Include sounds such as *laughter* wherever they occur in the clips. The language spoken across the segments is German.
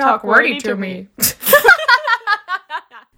talk wordy to me. *laughs*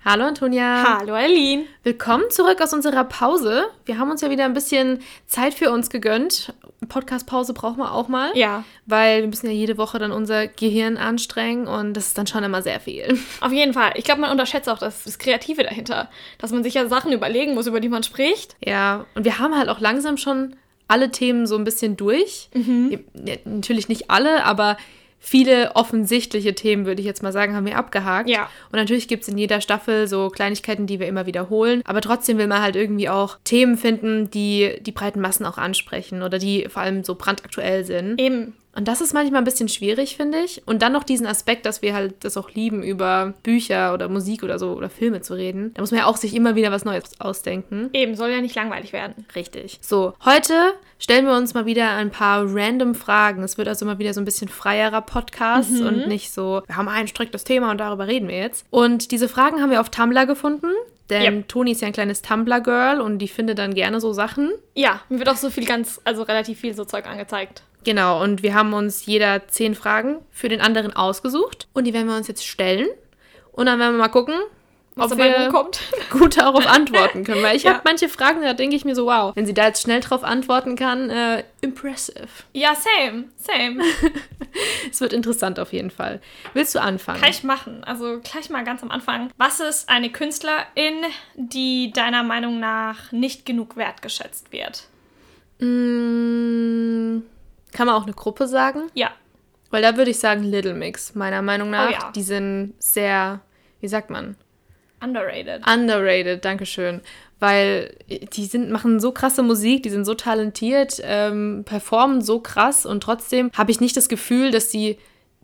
Hallo Antonia. Hallo Eileen. Willkommen zurück aus unserer Pause. Wir haben uns ja wieder ein bisschen Zeit für uns gegönnt. Podcast-Pause brauchen wir auch mal. Ja. Weil wir müssen ja jede Woche dann unser Gehirn anstrengen und das ist dann schon immer sehr viel. Auf jeden Fall. Ich glaube, man unterschätzt auch das, das Kreative dahinter. Dass man sich ja Sachen überlegen muss, über die man spricht. Ja, und wir haben halt auch langsam schon alle Themen so ein bisschen durch. Mhm. Natürlich nicht alle, aber viele offensichtliche Themen, würde ich jetzt mal sagen, haben wir abgehakt. Ja. Und natürlich gibt es in jeder Staffel so Kleinigkeiten, die wir immer wiederholen. Aber trotzdem will man halt irgendwie auch Themen finden, die die breiten Massen auch ansprechen oder die vor allem so brandaktuell sind. Eben. Und das ist manchmal ein bisschen schwierig, finde ich. Und dann noch diesen Aspekt, dass wir halt das auch lieben, über Bücher oder Musik oder so oder Filme zu reden. Da muss man ja auch sich immer wieder was Neues ausdenken. Eben, soll ja nicht langweilig werden. Richtig. So, heute stellen wir uns mal wieder ein paar random Fragen. Es wird also mal wieder so ein bisschen freierer Podcast mhm. und nicht so, wir haben ein striktes Thema und darüber reden wir jetzt. Und diese Fragen haben wir auf Tumblr gefunden. Denn yep. Toni ist ja ein kleines Tumblr-Girl und die findet dann gerne so Sachen. Ja, mir wird auch so viel ganz, also relativ viel so Zeug angezeigt. Genau, und wir haben uns jeder zehn Fragen für den anderen ausgesucht und die werden wir uns jetzt stellen. Und dann werden wir mal gucken, was ob wir kommt. *laughs* gut darauf antworten können. Weil ich *laughs* ja. habe manche Fragen, da denke ich mir so, wow, wenn sie da jetzt schnell drauf antworten kann, äh, impressive. Ja, same, same. *laughs* es wird interessant auf jeden Fall. Willst du anfangen? Kann ich machen. Also gleich mal ganz am Anfang. Was ist eine Künstlerin, die deiner Meinung nach nicht genug wertgeschätzt wird? Mmh kann man auch eine Gruppe sagen? Ja. Weil da würde ich sagen Little Mix, meiner Meinung nach. Oh, ja. Die sind sehr, wie sagt man? Underrated. Underrated, Dankeschön. Weil die sind, machen so krasse Musik, die sind so talentiert, ähm, performen so krass und trotzdem habe ich nicht das Gefühl, dass sie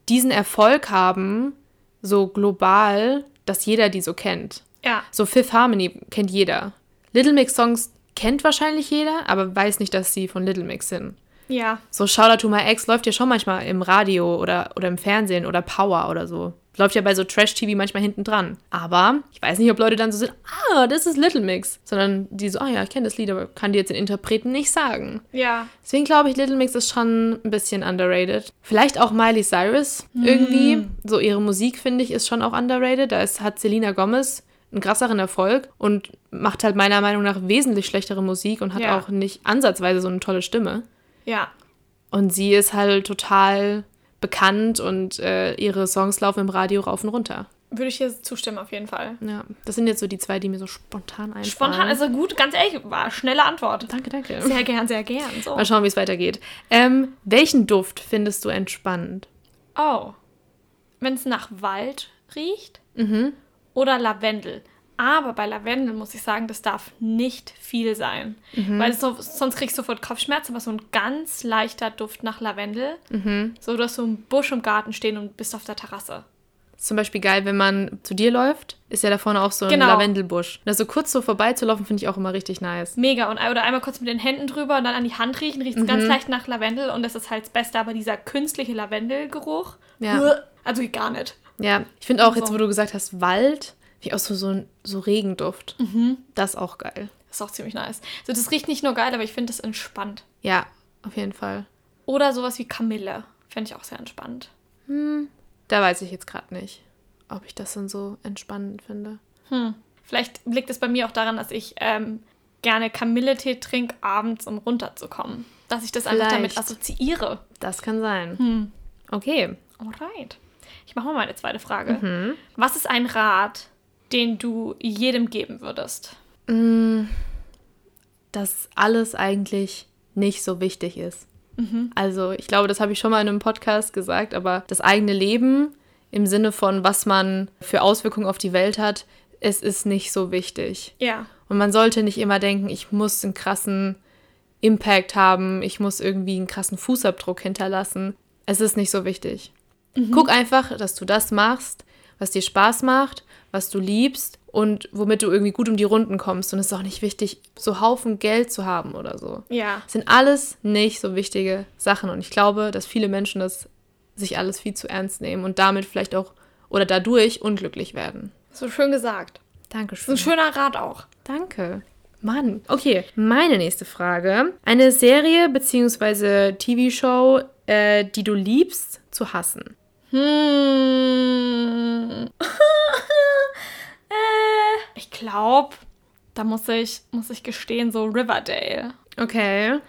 diesen Erfolg haben, so global, dass jeder die so kennt. Ja. So Fifth Harmony kennt jeder. Little Mix Songs kennt wahrscheinlich jeder, aber weiß nicht, dass sie von Little Mix sind. Ja. So Shoutout to my ex läuft ja schon manchmal im Radio oder, oder im Fernsehen oder Power oder so. Läuft ja bei so Trash-TV manchmal hinten dran. Aber ich weiß nicht, ob Leute dann so sind, ah, das ist Little Mix. Sondern die so, ah ja, ich kenne das Lied, aber kann dir jetzt den Interpreten nicht sagen. Ja. Deswegen glaube ich, Little Mix ist schon ein bisschen underrated. Vielleicht auch Miley Cyrus mm. irgendwie. So ihre Musik, finde ich, ist schon auch underrated. Da ist, hat Selena Gomez einen krasseren Erfolg und macht halt meiner Meinung nach wesentlich schlechtere Musik und hat ja. auch nicht ansatzweise so eine tolle Stimme. Ja. Und sie ist halt total bekannt und äh, ihre Songs laufen im Radio rauf und runter. Würde ich hier zustimmen, auf jeden Fall. Ja, das sind jetzt so die zwei, die mir so spontan einfallen. Spontan, also gut, ganz ehrlich, war schnelle Antwort. Danke, danke. Sehr gern, sehr gern. So. Mal schauen, wie es weitergeht. Ähm, welchen Duft findest du entspannend? Oh, wenn es nach Wald riecht mhm. oder Lavendel. Aber bei Lavendel muss ich sagen, das darf nicht viel sein. Mhm. Weil so, sonst kriegst du sofort Kopfschmerzen, aber so ein ganz leichter Duft nach Lavendel. Mhm. So, du hast so einen Busch im Garten stehen und bist auf der Terrasse. Ist zum Beispiel geil, wenn man zu dir läuft, ist ja da vorne auch so ein genau. Lavendelbusch. Also kurz so vorbeizulaufen, finde ich auch immer richtig nice. Mega. Und, oder einmal kurz mit den Händen drüber und dann an die Hand riechen, riecht es mhm. ganz leicht nach Lavendel und das ist halt das Beste, aber dieser künstliche Lavendelgeruch, ja. also gar nicht. Ja, ich finde auch, jetzt wo du gesagt hast, Wald, wie auch so, so, so Regenduft. Mhm. Das ist auch geil. Das ist auch ziemlich nice. So, das riecht nicht nur geil, aber ich finde das entspannt. Ja, auf jeden Fall. Oder sowas wie Kamille. Fände ich auch sehr entspannt. Hm, da weiß ich jetzt gerade nicht, ob ich das dann so entspannend finde. Hm. Vielleicht liegt es bei mir auch daran, dass ich ähm, gerne Kamilletee trinke, abends, um runterzukommen. Dass ich das Vielleicht. einfach damit assoziiere. Das kann sein. Hm. Okay. Alright. Ich mache mal meine zweite Frage. Mhm. Was ist ein Rat, den du jedem geben würdest? Mm, dass alles eigentlich nicht so wichtig ist. Mhm. Also ich glaube, das habe ich schon mal in einem Podcast gesagt, aber das eigene Leben im Sinne von, was man für Auswirkungen auf die Welt hat, es ist nicht so wichtig. Ja. Und man sollte nicht immer denken, ich muss einen krassen Impact haben, ich muss irgendwie einen krassen Fußabdruck hinterlassen. Es ist nicht so wichtig. Mhm. Guck einfach, dass du das machst, was dir Spaß macht was du liebst und womit du irgendwie gut um die Runden kommst. Und es ist auch nicht wichtig, so Haufen Geld zu haben oder so. Ja. Das sind alles nicht so wichtige Sachen. Und ich glaube, dass viele Menschen das sich alles viel zu ernst nehmen und damit vielleicht auch oder dadurch unglücklich werden. So schön gesagt. Dankeschön. So ein schöner Rat auch. Danke. Mann. Okay, meine nächste Frage. Eine Serie bzw. TV-Show, äh, die du liebst, zu hassen. Hm. *laughs* ich glaube, da muss ich, muss ich gestehen, so Riverdale. Okay.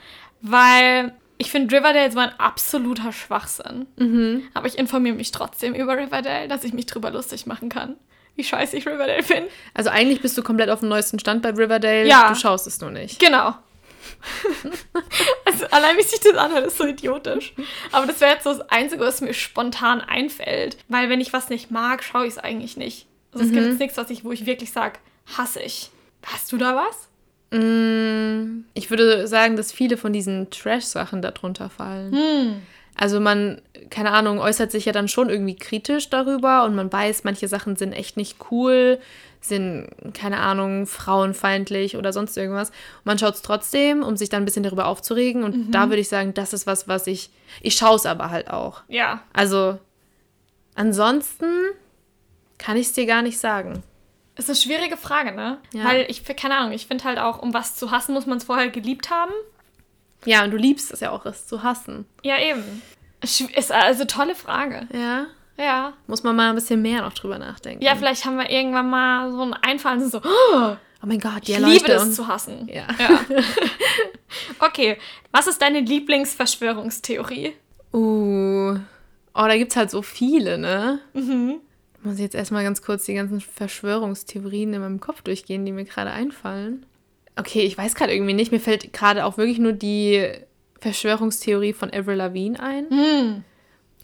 Weil ich finde Riverdale so ein absoluter Schwachsinn. Mhm. Aber ich informiere mich trotzdem über Riverdale, dass ich mich drüber lustig machen kann. Wie scheiße ich Riverdale finde. Also eigentlich bist du komplett auf dem neuesten Stand bei Riverdale. Ja. Du schaust es nur nicht. Genau. *laughs* also allein wie sich das anhört, ist so idiotisch. Aber das wäre jetzt so das Einzige, was mir spontan einfällt. Weil wenn ich was nicht mag, schaue ich es eigentlich nicht. Also es gibt nichts, was ich, wo ich wirklich sage, hasse ich. Hast du da was? Mm, Ich würde sagen, dass viele von diesen Trash-Sachen darunter fallen. Hm. Also man, keine Ahnung, äußert sich ja dann schon irgendwie kritisch darüber und man weiß, manche Sachen sind echt nicht cool, sind, keine Ahnung, frauenfeindlich oder sonst irgendwas. Und man schaut es trotzdem, um sich dann ein bisschen darüber aufzuregen. Und da würde ich sagen, das ist was, was ich, ich schaue es aber halt auch. Ja. Also ansonsten kann ich es dir gar nicht sagen. Ist eine schwierige Frage, ne? Ja. Weil ich, keine Ahnung, ich finde halt auch, um was zu hassen, muss man es vorher geliebt haben. Ja, und du liebst es ja auch, es zu hassen. Ja, eben. Ist also tolle Frage. Ja. Ja. Muss man mal ein bisschen mehr noch drüber nachdenken. Ja, vielleicht haben wir irgendwann mal so ein Einfallen, so, oh, *gasps* Oh mein Gott, die ich liebe das und- zu hassen. Ja. ja. *laughs* okay, was ist deine Lieblingsverschwörungstheorie? Uh. Oh, da gibt's halt so viele, ne? Muss ich jetzt erstmal ganz kurz die ganzen Verschwörungstheorien in meinem Kopf durchgehen, die mir gerade einfallen. Okay, ich weiß gerade irgendwie nicht. Mir fällt gerade auch wirklich nur die Verschwörungstheorie von Avril Lavigne ein. Die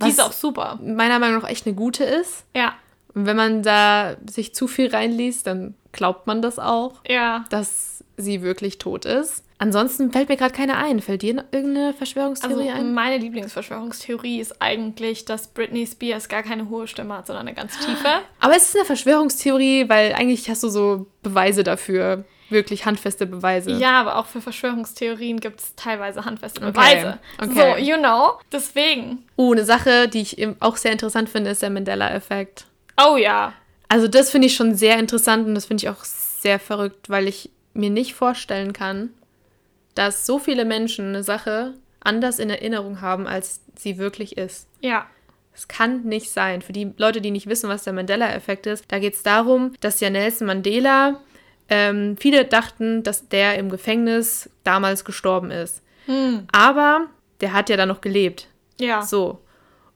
Was- ist auch super. Meiner Meinung nach echt eine gute ist. Ja, Und wenn man da sich zu viel reinliest, dann glaubt man das auch, ja. dass sie wirklich tot ist. Ansonsten fällt mir gerade keine ein. Fällt dir irgendeine Also Verschwörungstheorie ein? meine Lieblingsverschwörungstheorie ist eigentlich, dass Britney Spears gar keine hohe Stimme hat, sondern eine ganz tiefe. Aber es ist eine Verschwörungstheorie, weil eigentlich hast du so Beweise dafür. Wirklich handfeste Beweise. Ja, aber auch für Verschwörungstheorien gibt es teilweise handfeste Okay, Beweise. okay. So, you know. Deswegen. Oh, eine Sache, die ich eben auch sehr interessant finde, ist der Mandela-Effekt. Oh ja. Also das finde ich schon sehr interessant und das finde ich auch sehr verrückt, weil ich mir nicht vorstellen kann, dass so viele Menschen eine Sache anders in Erinnerung haben, als sie wirklich ist. Ja. Es kann nicht sein. Für die Leute, die nicht wissen, was der Mandela-Effekt ist, da geht es darum, dass ja Nelson Mandela, ähm, viele dachten, dass der im Gefängnis damals gestorben ist. Aber der hat ja dann noch gelebt. Ja. So.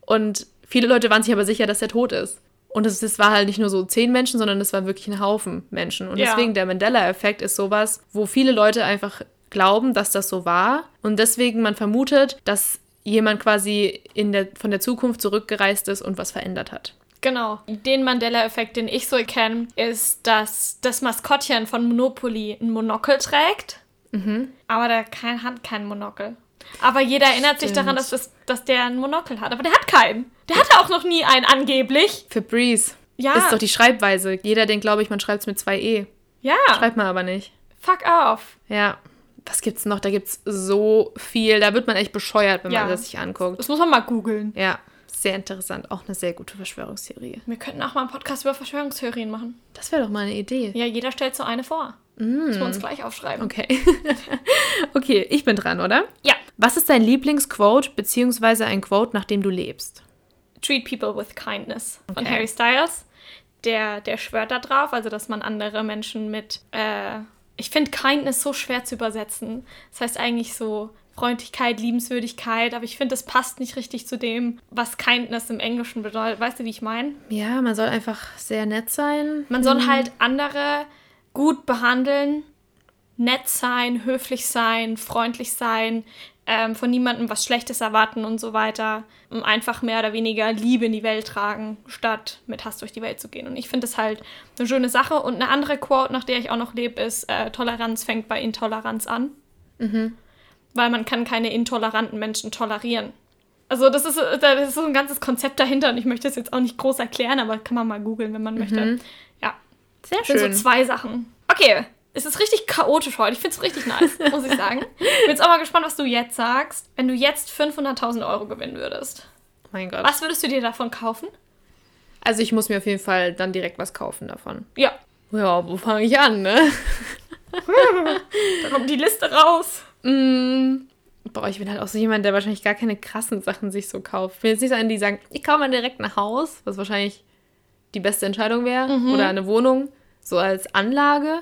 Und viele Leute waren sich aber sicher, dass er tot ist. Und es, es war halt nicht nur so zehn Menschen, sondern es war wirklich ein Haufen Menschen. Und Ja. deswegen der Mandela-Effekt ist sowas, wo viele Leute einfach glauben, dass das so war. Und deswegen man vermutet, dass jemand quasi in der, von der Zukunft zurückgereist ist und was verändert hat. Genau. Den Mandela-Effekt, den ich so kenne, ist, dass das Maskottchen von Monopoly ein Monokel trägt. Mhm. Aber der kein, hat kein Monokel. Aber jeder erinnert sich daran, dass, das, dass der ein Monokel hat. Aber der hat keinen. Der hatte auch noch nie einen, angeblich. Für Breeze Ja. ist doch die Schreibweise. Jeder denkt, glaube ich, man schreibt es mit zwei E. ja. Schreibt man aber nicht. Fuck off. Ja. Was gibt's noch? Da gibt's so viel. Da wird man echt bescheuert, wenn Ja. man das sich anguckt. Das muss man mal googeln. Ja, sehr interessant. Auch eine sehr gute Verschwörungstheorie. Wir könnten auch mal einen Podcast über Verschwörungstheorien machen. Das wäre doch mal eine Idee. Ja, jeder stellt so eine vor. Müssen wir uns gleich aufschreiben. Okay. *laughs* okay, ich bin dran, oder? Ja. Was ist dein Lieblingsquote beziehungsweise ein Quote, nach dem du lebst? Treat People with Kindness von Okay. Harry Styles. Der, der schwört da drauf, also dass man andere Menschen mit. Äh, ich finde Kindness so schwer zu übersetzen. Das heißt eigentlich so Freundlichkeit, Liebenswürdigkeit, aber ich finde, das passt nicht richtig zu dem, was Kindness im Englischen bedeutet. Weißt du, wie ich meine? Ja, man soll einfach sehr nett sein. Man soll halt andere gut behandeln, nett sein, höflich sein, freundlich sein, ähm, von niemandem was Schlechtes erwarten und so weiter. Und einfach mehr oder weniger Liebe in die Welt tragen, statt mit Hass durch die Welt zu gehen. Und ich finde das halt eine schöne Sache. Und eine andere Quote, nach der ich auch noch lebe, ist, äh, Toleranz fängt bei Intoleranz an. Weil man kann keine intoleranten Menschen tolerieren. Also das ist, äh, das ist so ein ganzes Konzept dahinter und ich möchte es jetzt auch nicht groß erklären, aber kann man mal googeln, wenn man möchte. Ja, Sehr das sind schön. so zwei Sachen. Okay, es ist richtig chaotisch heute. Ich finde es richtig nice, muss ich sagen. Bin jetzt auch mal gespannt, was du jetzt sagst. Wenn du jetzt 500.000 Euro gewinnen würdest, mein Gott. was würdest du dir davon kaufen? Also ich muss mir auf jeden Fall dann direkt was kaufen davon. Ja, Ja, wo fange ich an, ne? *laughs* da kommt die Liste raus. Mm, Boah, ich bin halt auch so jemand, der wahrscheinlich gar keine krassen Sachen sich so kauft. Ich bin jetzt nicht so einer, die sagen, ich kaufe mal direkt ein Haus, was wahrscheinlich die beste Entscheidung wäre. Mhm. Oder eine Wohnung, so als Anlage.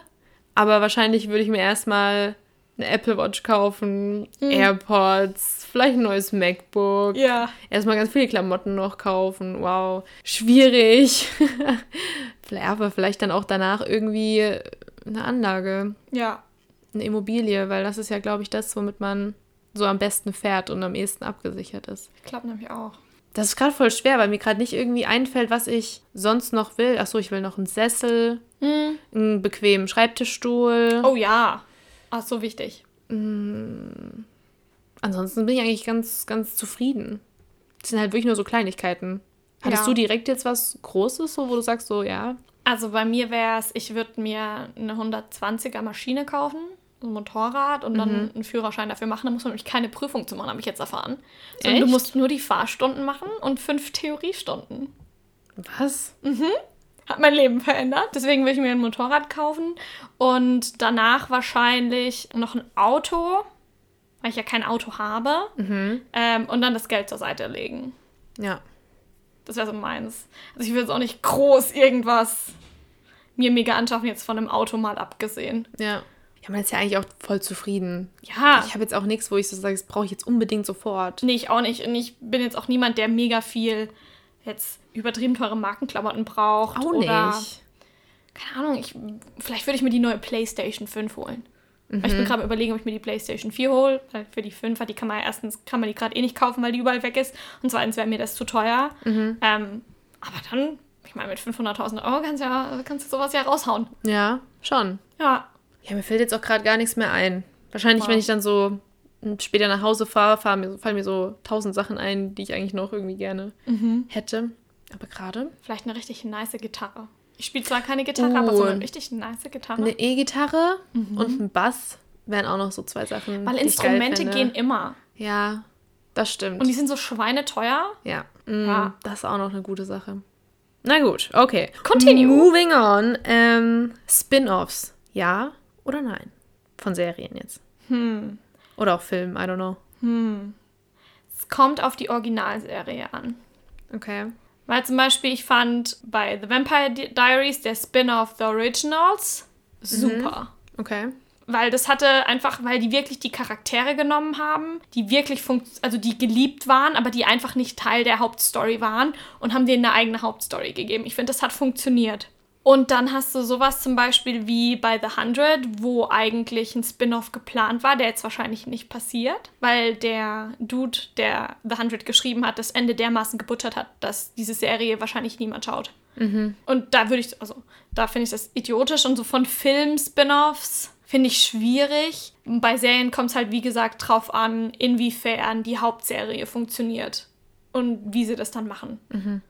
Aber wahrscheinlich würde ich mir erstmal eine Apple Watch kaufen, AirPods, vielleicht ein neues MacBook. Ja. Erstmal ganz viele Klamotten noch kaufen. Wow. Schwierig. *laughs* Vielleicht- Aber vielleicht dann auch danach irgendwie eine Anlage, Ja. eine Immobilie, weil das ist ja, glaube ich, das, womit man so am besten fährt und am ehesten abgesichert ist. Klappt nämlich auch. Das ist gerade voll schwer, weil mir gerade nicht irgendwie einfällt, was ich sonst noch will. Achso, ich will noch einen Sessel, einen bequemen Schreibtischstuhl. Oh ja. Ach, so wichtig. Ansonsten bin ich eigentlich ganz, ganz zufrieden. Das sind halt wirklich nur so Kleinigkeiten. Hattest Ja. du direkt jetzt was Großes, so, wo du sagst, so, ja? Also bei mir wäre es, ich würde mir eine 120er Maschine kaufen, ein Motorrad und dann einen Führerschein dafür machen. Da muss man nämlich keine Prüfung zu machen, habe ich jetzt erfahren. Sondern du Echt? musst nur die Fahrstunden machen und fünf Theoriestunden. Was? Hat mein Leben verändert. Deswegen will ich mir ein Motorrad kaufen und danach wahrscheinlich noch ein Auto, weil ich ja kein Auto habe. Ähm, und dann das Geld zur Seite legen. Ja. Das wäre so meins. Also ich will jetzt auch nicht groß irgendwas mir mega anschaffen, jetzt von einem Auto mal abgesehen. Ja. Ja, man ist ja eigentlich auch voll zufrieden. Ja. Ich habe jetzt auch nichts, wo ich so sage, das brauche ich jetzt unbedingt sofort. Nee, ich auch nicht. Und ich bin jetzt auch niemand, der mega viel jetzt übertrieben teure Markenklamotten braucht. Auch oder, nicht. Keine Ahnung, ich, vielleicht würde ich mir die neue PlayStation 5 holen. Weil Ich bin gerade am überlegen, ob ich mir die PlayStation 4 hole, weil für die 5 die kann man ja erstens kann man die gerade eh nicht kaufen, weil die überall weg ist. Und zweitens wäre mir das zu teuer. Ähm, aber dann, ich meine, mit 500.000 Euro kannst, ja, kannst du sowas ja raushauen. Ja, schon. Ja, Ja, mir fällt jetzt auch gerade gar nichts mehr ein. Wahrscheinlich, Wow. wenn ich dann so später nach Hause fahre, fahr mir, fallen mir so tausend Sachen ein, die ich eigentlich noch irgendwie gerne hätte. Aber gerade vielleicht eine richtig nice Gitarre. Ich spiele zwar keine Gitarre, aber Uh. so eine richtig nice Gitarre. eine E-Gitarre und ein Bass wären auch noch so zwei Sachen. weil Instrumente gehen immer. Ja, das stimmt. Und die sind so schweineteuer. Ja. Mm, Ja. Das ist auch noch eine gute Sache. Na gut, okay. Continue. Moving on. Ähm, Spin-offs. Ja oder nein? Von Serien jetzt. Hm. Oder auch Filmen, I don't know. Es kommt auf die Originalserie an. Okay. Weil zum Beispiel, ich fand bei The Vampire Di- Diaries der Spin-off The Originals super. Okay. Weil das hatte einfach, weil die wirklich die Charaktere genommen haben, die wirklich funkt also die geliebt waren, aber die einfach nicht Teil der Hauptstory waren und haben denen eine eigene Hauptstory gegeben. Ich finde, das hat funktioniert. Und dann hast du sowas zum Beispiel wie bei The Hundred, wo eigentlich ein Spin-off geplant war, der jetzt wahrscheinlich nicht passiert, weil der Dude, der The Hundred geschrieben hat, das Ende dermaßen gebuttert hat, dass diese Serie wahrscheinlich niemand schaut. Und da würde ich, also da finde ich das idiotisch und so von Film-Spin-Offs finde ich schwierig. Bei Serien kommt es halt, wie gesagt, drauf an, inwiefern die Hauptserie funktioniert und wie sie das dann machen.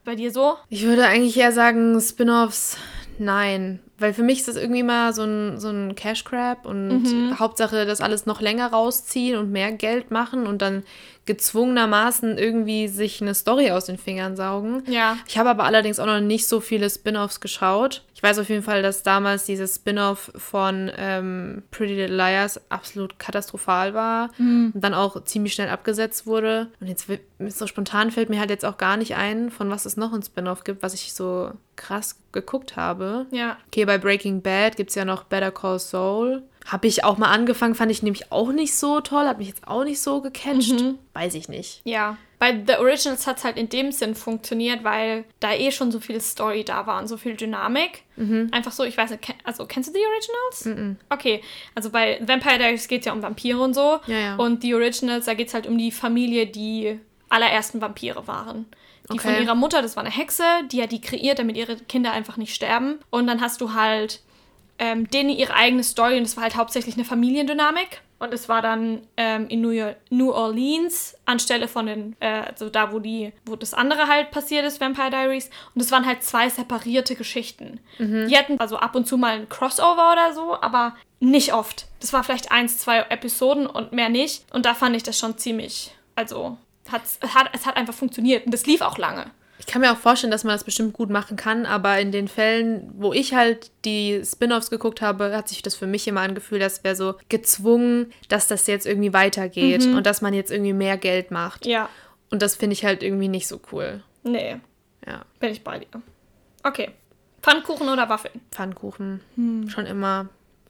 Bei dir so? Ich würde eigentlich eher sagen, Spin-offs, nein. Weil für mich ist das irgendwie mal so ein, so ein Cash Grab und Hauptsache das alles noch länger rausziehen und mehr Geld machen und dann gezwungenermaßen irgendwie sich eine Story aus den Fingern saugen. Ja. Ich habe aber allerdings auch noch nicht so viele Spin-offs geschaut. Ich weiß auf jeden Fall, dass damals dieses Spin-off von ähm, Pretty Little Liars absolut katastrophal war und dann auch ziemlich schnell abgesetzt wurde. Und jetzt so spontan fällt mir halt jetzt auch gar nicht ein, von was es noch ein Spin-off gibt, was ich so krass geguckt habe. Ja. Okay, bei Breaking Bad gibt es ja noch Better Call Saul. Habe ich auch mal angefangen, fand ich nämlich auch nicht so toll, hat mich jetzt auch nicht so gecatcht. Weiß ich nicht. Ja. Bei The Originals hat es halt in dem Sinn funktioniert, weil da eh schon so viel Story da war und so viel Dynamik. Einfach so, ich weiß nicht, also kennst du The Originals? Okay, also bei Vampire Diaries geht es ja um Vampire und so. Ja, ja. Und The Originals, da geht es halt um die Familie, die allerersten Vampire waren. Die von Okay. ihrer Mutter, das war eine Hexe, die hat die kreiert, damit ihre Kinder einfach nicht sterben. Und dann hast du halt ähm, denen ihre eigene Story und es war halt hauptsächlich eine Familiendynamik. Und es war dann ähm, in New, York, New Orleans anstelle von den, äh, also da, wo die, wo das andere halt passiert ist, Vampire Diaries. Und es waren halt zwei separierte Geschichten. Die hatten also ab und zu mal ein Crossover oder so, aber nicht oft. Das war vielleicht eins, zwei Episoden und mehr nicht. Und da fand ich das schon ziemlich, also hat, es hat einfach funktioniert. Und das lief auch lange. Ich kann mir auch vorstellen, dass man das bestimmt gut machen kann, aber in den Fällen, wo ich halt die Spin-offs geguckt habe, hat sich das für mich immer angefühlt, dass wäre so gezwungen, dass das jetzt irgendwie weitergeht Mhm. und dass man jetzt irgendwie mehr Geld macht. Ja. Und das finde ich halt irgendwie nicht so cool. Nee, Ja, bin ich bei dir. Okay. Pfannkuchen oder Waffeln? Pfannkuchen Hm. schon immer.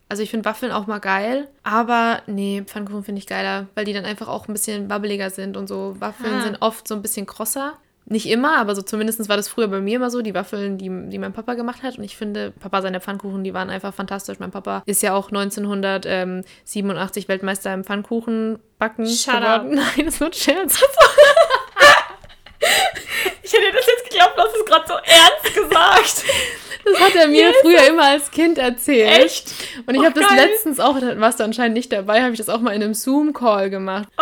Also ich finde Waffeln auch mal geil, aber nee, Pfannkuchen finde ich geiler, weil die dann einfach auch ein bisschen wabbeliger sind und so. Waffeln Ah. sind oft so ein bisschen krosser. Nicht immer, aber so zumindest war das früher bei mir immer so, die Waffeln, die, die mein Papa gemacht hat. Und ich finde, Papa seine Pfannkuchen, die waren einfach fantastisch. Mein Papa ist ja auch 1987 Weltmeister im Pfannkuchenbacken Shut geworden. *laughs* Nein, das wird Scherz. Ich hätte das jetzt geglaubt, du hast es gerade so ernst gesagt. Das hat er mir früher immer als Kind erzählt. Echt? Und ich Oh, habe das letztens auch, da warst du anscheinend nicht dabei, habe ich das auch mal in einem Zoom-Call gemacht. Oh.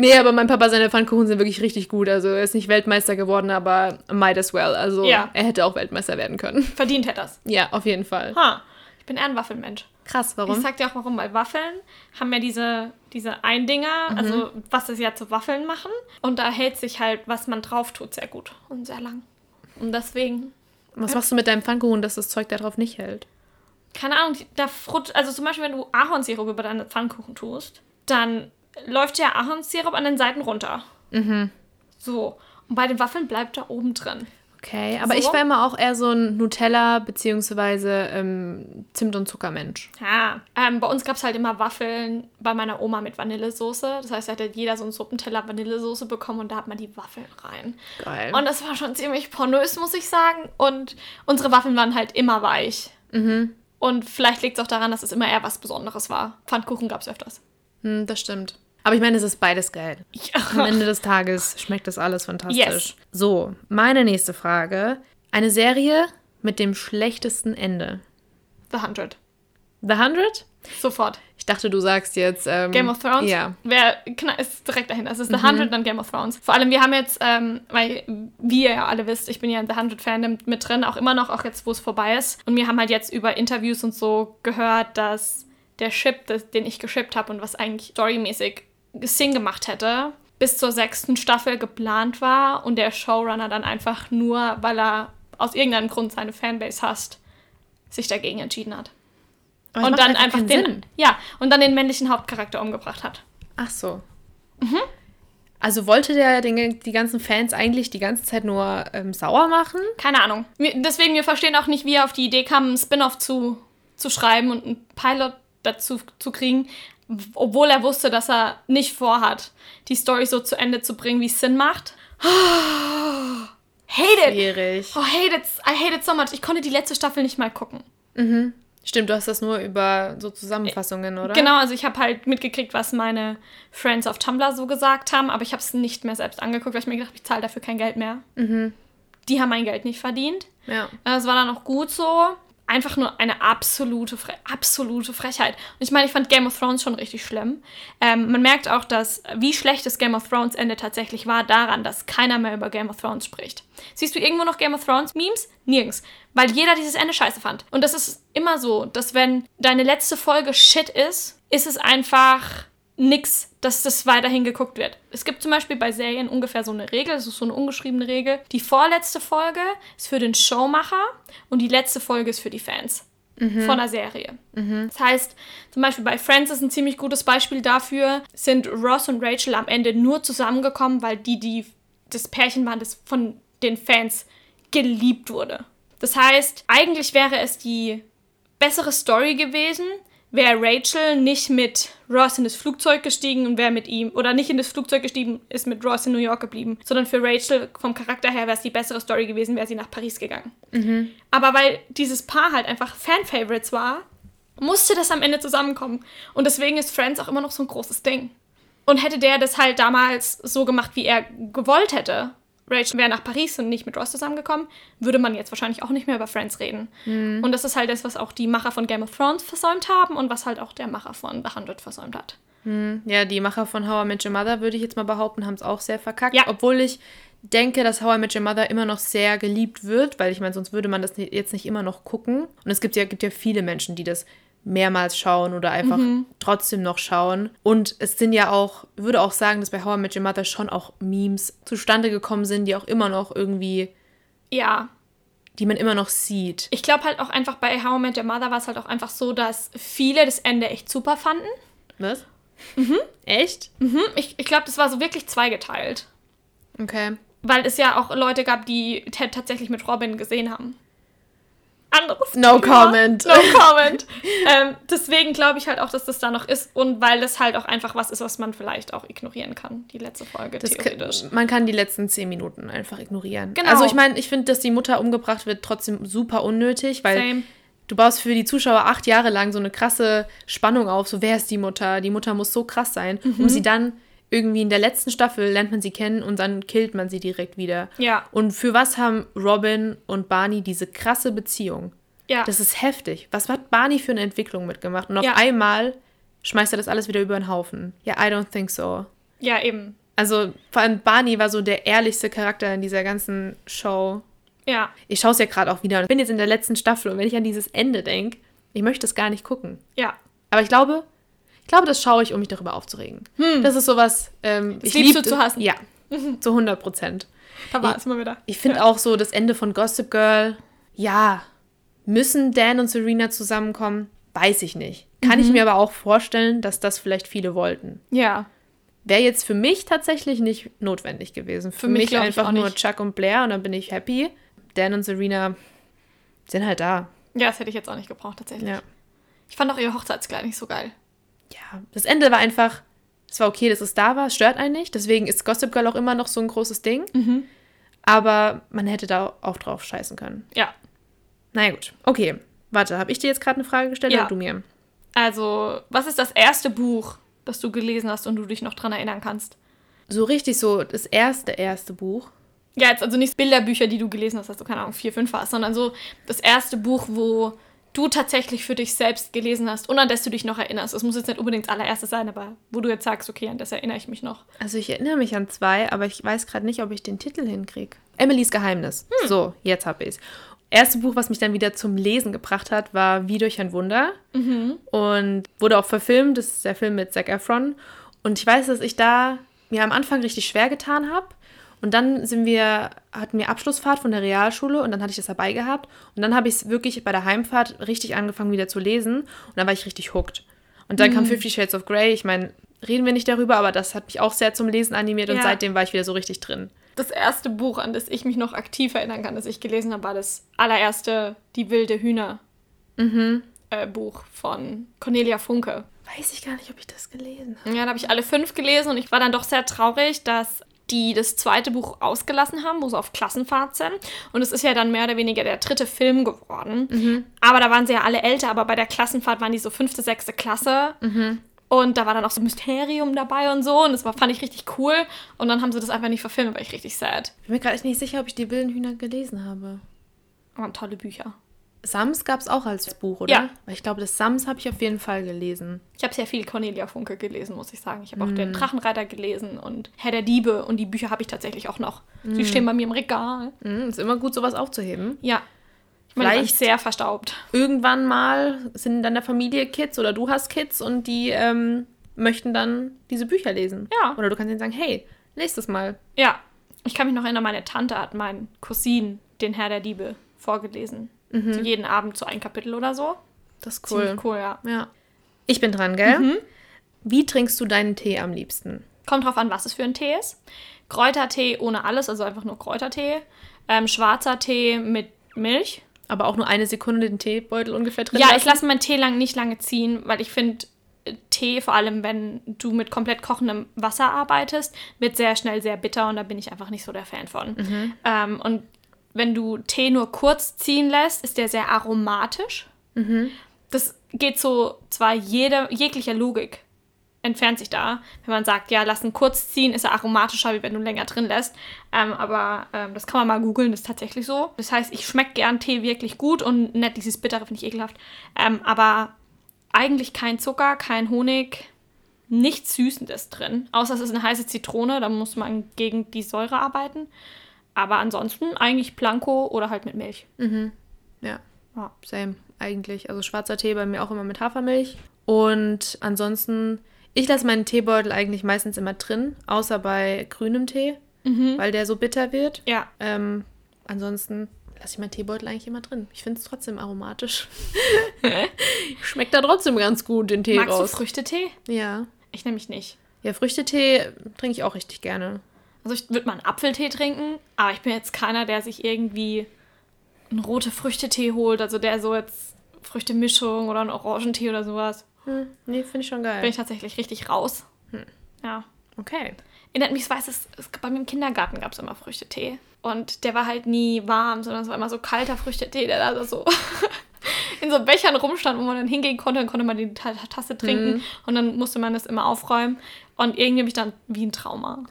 Nee, aber mein Papa, seine Pfannkuchen sind wirklich richtig gut. Also er ist nicht Weltmeister geworden, aber might as well. Also Ja. er hätte auch Weltmeister werden können. *laughs* Verdient hätte das. Ja, auf jeden Fall. Ha. Ich bin eher ein Waffelmensch. Krass, Ich warum? sag dir auch warum, weil Waffeln haben ja diese, diese Eindinger, Mhm. also was das ja zu Waffeln machen. Und da hält sich halt, was man drauf tut, sehr gut und sehr lang. Und deswegen, Was machst du mit deinem Pfannkuchen, dass das Zeug da drauf nicht hält? keine Ahnung, da frut, also zum Beispiel, wenn du Ahornsirup über deine Pfannkuchen tust, dann läuft ja Ahornsirup an den Seiten runter. Mhm. So. Und bei den Waffeln bleibt da oben drin. Okay, aber So? ich war immer auch eher so ein Nutella- bzw. Ähm, Zimt- und Zuckermensch. Ja, ähm, bei uns gab es halt immer Waffeln bei meiner Oma mit Vanillesoße. Das heißt, da hat jeder so einen Suppenteller Vanillesoße bekommen und da hat man die Waffeln rein. Geil. Und das war schon ziemlich pornös, muss ich sagen. Und unsere Waffeln waren halt immer weich. mhm. Und vielleicht liegt es auch daran, dass es immer eher was Besonderes war. Pfannkuchen gab es öfters. Hm, das stimmt. Aber ich meine, es ist beides geil. Am Ja. Ende des Tages schmeckt das alles fantastisch. Yes. So, meine nächste Frage. Eine Serie mit dem schlechtesten Ende. The Hundred. The Hundred? Sofort. Ich dachte, du sagst jetzt. Ähm, Game of Thrones? Ja. Wer ist direkt dahinter. Es ist The 100, dann Game of Thrones. Vor allem, wir haben jetzt, ähm, weil, wie ihr ja alle wisst, ich bin ja in The 100 Fandom mit drin, auch immer noch, auch jetzt, wo es vorbei ist. Und wir haben halt jetzt über Interviews und so gehört, dass der Chip, das, den ich geschippt habe und was eigentlich storymäßig Sinn gemacht hätte, bis zur sechsten Staffel geplant war und der Showrunner dann einfach nur, weil er aus irgendeinem Grund seine Fanbase hasst, sich dagegen entschieden hat. Aber und dann einfach keinen den, Sinn. ja, und dann den männlichen Hauptcharakter umgebracht hat. Ach so. Also wollte der den, die ganzen Fans eigentlich die ganze Zeit nur ähm, sauer machen? Keine Ahnung. Wir, deswegen, wir verstehen auch nicht, wie er auf die Idee kam, einen Spin-off zu, zu schreiben und einen Pilot dazu zu kriegen, obwohl er wusste, dass er nicht vorhat, die Story so zu Ende zu bringen, wie es Sinn macht. *gasps* hate it! Schwierig. Oh, hate it! I hate it so much. Ich konnte die letzte Staffel nicht mal gucken. Stimmt, du hast das nur über so Zusammenfassungen, oder? Genau, also ich habe halt mitgekriegt, was meine Friends auf Tumblr so gesagt haben, aber ich habe es nicht mehr selbst angeguckt, weil ich mir gedacht habe, ich zahle dafür kein Geld mehr. Die haben mein Geld nicht verdient. Ja. Äh, Es war dann auch gut so. Einfach nur eine absolute, absolute Frechheit. Und ich meine, ich fand Game of Thrones schon richtig schlimm. Ähm, man merkt auch, dass wie schlecht das Game of Thrones Ende tatsächlich war, daran, dass keiner mehr über Game of Thrones spricht. Siehst du irgendwo noch Game of Thrones Memes? Nirgends. Weil jeder dieses Ende scheiße fand. Und das ist immer so, dass wenn deine letzte Folge Shit ist, ist es einfach nix, dass das weiterhin geguckt wird. Es gibt zum Beispiel bei Serien ungefähr so eine Regel, das ist so eine ungeschriebene Regel. Die vorletzte Folge ist für den Showmacher und die letzte Folge ist für die Fans von der Serie. Das heißt, zum Beispiel bei Friends ist ein ziemlich gutes Beispiel dafür, sind Ross und Rachel am Ende nur zusammengekommen, weil die, die das Pärchen waren, das von den Fans geliebt wurde. Das heißt, eigentlich wäre es die bessere Story gewesen, wäre Rachel nicht mit Ross in das Flugzeug gestiegen und wäre mit ihm, oder nicht in das Flugzeug gestiegen, ist mit Ross in New York geblieben, sondern für Rachel vom Charakter her wäre es die bessere Story gewesen, wäre sie nach Paris gegangen. Aber weil dieses Paar halt einfach Fan-Favorites war, musste das am Ende zusammenkommen. Und deswegen ist Friends auch immer noch so ein großes Ding. Und hätte der das halt damals so gemacht, wie er gewollt hätte, Rachel wäre nach Paris und nicht mit Ross zusammengekommen, würde man jetzt wahrscheinlich auch nicht mehr über Friends reden. Und das ist halt das, was auch die Macher von Game of Thrones versäumt haben und was halt auch der Macher von The 100 versäumt hat. Ja, die Macher von How I Met Your Mother, würde ich jetzt mal behaupten, haben es auch sehr verkackt. Ja. Obwohl ich denke, dass How I Met Your Mother immer noch sehr geliebt wird, weil ich meine, sonst würde man das jetzt nicht immer noch gucken. Und es gibt ja, gibt ja viele Menschen, die das mehrmals schauen oder einfach Mhm. trotzdem noch schauen. Und es sind ja auch, würde auch sagen, dass bei How I Met Your Mother schon auch Memes zustande gekommen sind, die auch immer noch irgendwie, Ja, die man immer noch sieht. ich glaube halt auch einfach bei How I Met Your Mother war es halt auch einfach so, dass viele das Ende echt super fanden. Was? Mhm. Echt? Mhm. Ich, ich glaube, das war so wirklich zweigeteilt. Okay. Weil es ja auch Leute gab, die Ted tatsächlich mit Robin gesehen haben. Anderes No Thema. comment. No comment. ähm, deswegen glaube ich halt auch, dass das da noch ist und weil das halt auch einfach was ist, was man vielleicht auch ignorieren kann, die letzte Folge Das theoretisch. kann, man kann die letzten zehn Minuten einfach ignorieren. Genau. Also ich meine, ich finde, dass die Mutter umgebracht wird, trotzdem super unnötig, weil Same. du baust für die Zuschauer acht Jahre lang so eine krasse Spannung auf. So, wer ist die Mutter? Die Mutter muss so krass sein, Mhm. um sie dann irgendwie in der letzten Staffel lernt man sie kennen und dann killt man sie direkt wieder. Ja. Und für was haben Robin und Barney diese krasse Beziehung? Ja. Das ist heftig. Was hat Barney für eine Entwicklung mitgemacht? Und auf Ja. einmal schmeißt er das alles wieder über den Haufen. Ja, I don't think so. ja, eben. Also vor allem Barney war so der ehrlichste Charakter in dieser ganzen Show. Ja. Ich schaue es ja gerade auch wieder und bin jetzt in der letzten Staffel und wenn ich an dieses Ende denke, ich möchte es gar nicht gucken. Ja. Aber ich glaube, ich glaube, das schaue ich, um mich darüber aufzuregen. Das ist sowas, ähm, ich Hm. liebst lieb- du zu hassen. Ja, *laughs* zu 100 Prozent. Da war es mal wieder. Ich finde auch so das Ende von Gossip Girl, ja, müssen Dan und Serena zusammenkommen? Weiß ich nicht. Kann Mhm. ich mir aber auch vorstellen, dass das vielleicht viele wollten. Ja. Wäre jetzt für mich tatsächlich nicht notwendig gewesen. Für, Für mich mich, ich einfach nur. Chuck und Blair und dann bin ich happy. Dan und Serena sind halt da. Ja, das hätte ich jetzt auch nicht gebraucht, tatsächlich. Ja. Ich fand auch ihr Hochzeitskleid nicht so geil. Ja. Das Ende war einfach, es war okay, dass es da war, es stört einen nicht. Deswegen ist Gossip Girl auch immer noch so ein großes Ding. Mhm. Aber man hätte da auch drauf scheißen können. Ja. Naja, gut. Okay. Warte, habe ich dir jetzt gerade eine Frage gestellt Ja. oder du mir? Also, was ist das erste Buch, das du gelesen hast und du dich noch dran erinnern kannst? So richtig so das erste, erste Buch. Ja, jetzt also nicht Bilderbücher, die du gelesen hast, dass du, keine Ahnung, vier, fünf warst, sondern so das erste Buch, wo du tatsächlich für dich selbst gelesen hast und an das du dich noch erinnerst. Es muss jetzt nicht unbedingt das allererste sein, aber wo du jetzt sagst, okay, an das erinnere ich mich noch. Also ich erinnere mich an zwei, aber ich weiß gerade nicht, ob ich den Titel hinkriege. Emilys Geheimnis. So, jetzt habe ich es. Erste Buch, was mich dann wieder zum Lesen gebracht hat, war Wie durch ein Wunder. Und wurde auch verfilmt. Das ist der Film mit Zac Efron. Und ich weiß, dass ich da mir am Anfang richtig schwer getan habe. Und dann sind wir, hatten wir Abschlussfahrt von der Realschule und dann hatte ich das dabei gehabt. Und dann habe ich es wirklich bei der Heimfahrt richtig angefangen wieder zu lesen. Und dann war ich richtig hooked. Und dann kam Fifty Shades of Grey. Ich meine, reden wir nicht darüber, aber das hat mich auch sehr zum Lesen animiert und Ja. seitdem war ich wieder so richtig drin. Das erste Buch, an das ich mich noch aktiv erinnern kann, das ich gelesen habe, war das allererste Die wilde Hühner äh, Buch von Cornelia Funke. Weiß ich gar nicht, ob ich das gelesen habe. Ja, da habe ich alle fünf gelesen und ich war dann doch sehr traurig, dass die das zweite Buch ausgelassen haben, wo sie auf Klassenfahrt sind. Und es ist ja dann mehr oder weniger der dritte Film geworden. Aber da waren sie ja alle älter, aber bei der Klassenfahrt waren die so fünfte, sechste Klasse. Und da war dann auch so ein Mysterium dabei und so. Und das war, fand ich richtig cool. Und dann haben sie das einfach nicht verfilmt, war ich richtig sad. Ich bin mir gerade echt nicht sicher, ob ich die wilden Hühner gelesen habe. Waren tolle Bücher. Sams gab es auch als Buch, oder? Ja. Weil ich glaube, das Sams habe ich auf jeden Fall gelesen. Ich habe sehr viel Cornelia Funke gelesen, muss ich sagen. Ich habe auch den Drachenreiter gelesen und Herr der Diebe. Und die Bücher habe ich tatsächlich auch noch. Sie stehen bei mir im Regal. Mhm, ist immer gut, sowas aufzuheben. Ja. Ich meine, die Vielleicht- sehr verstaubt. Irgendwann mal sind in deiner Familie Kids oder du hast Kids und die ähm, möchten dann diese Bücher lesen. Ja. Oder du kannst ihnen sagen, hey, lest das mal. Ja. Ich kann mich noch erinnern, meine Tante hat meinen Cousin den Herr der Diebe vorgelesen. So jeden Abend so ein Kapitel oder so. Das ist cool. Ziemlich cool, ja. Ja. Ich bin dran, gell? Wie trinkst du deinen Tee am liebsten? Kommt drauf an, was es für ein Tee ist. Kräutertee ohne alles, also einfach nur Kräutertee. Ähm, schwarzer Tee mit Milch. Aber auch nur eine Sekunde den Teebeutel ungefähr drin Ja, ich lassen? lasse meinen Tee lang nicht lange ziehen, weil ich finde, äh, Tee, vor allem wenn du mit komplett kochendem Wasser arbeitest, wird sehr schnell sehr bitter und da bin ich einfach nicht so der Fan von. Ähm, und wenn du Tee nur kurz ziehen lässt, ist der sehr aromatisch. Das geht so zwar jede, jeglicher Logik entfernt sich da, wenn man sagt, ja, lass ihn kurz ziehen, ist er aromatischer, wie wenn du länger drin lässt. Ähm, aber ähm, das kann man mal googeln, das ist tatsächlich so. Das heißt, ich schmecke gern Tee wirklich gut und nicht dieses Bittere, finde ich ekelhaft. Ähm, aber eigentlich kein Zucker, kein Honig, nichts Süßendes drin. Außer es ist eine heiße Zitrone, da muss man gegen die Säure arbeiten. Aber ansonsten eigentlich Blanco oder halt mit Milch. Ja, Ja. same. eigentlich. Also schwarzer Tee bei mir auch immer mit Hafermilch. Und ansonsten, ich lasse meinen Teebeutel eigentlich meistens immer drin, außer bei grünem Tee, weil der so bitter wird. Ja. Ähm, ansonsten lasse ich meinen Teebeutel eigentlich immer drin. Ich finde es trotzdem aromatisch. *laughs* Schmeckt da trotzdem ganz gut, den Tee Magst raus. du Früchtetee? Ja. Ich nämlich nicht. Ja, Früchtetee trinke ich auch richtig gerne. Also ich würde mal einen Apfeltee trinken, aber ich bin jetzt keiner, der sich irgendwie einen rote Früchtetee holt, also der so jetzt Früchtemischung oder einen Orangentee oder sowas. Hm, nee, finde ich schon geil. Bin ich tatsächlich richtig raus. Ja. okay. Erinnert mich, ich weiß, es, es, bei mir im Kindergarten gab es immer Früchtetee. Und der war halt nie warm, sondern es war immer so kalter Früchtetee, der da so *laughs* in so Bechern rumstand, wo man dann hingehen konnte, dann konnte man die Ta- Tasse trinken und dann musste man das immer aufräumen. Und irgendwie habe ich dann wie ein Trauma.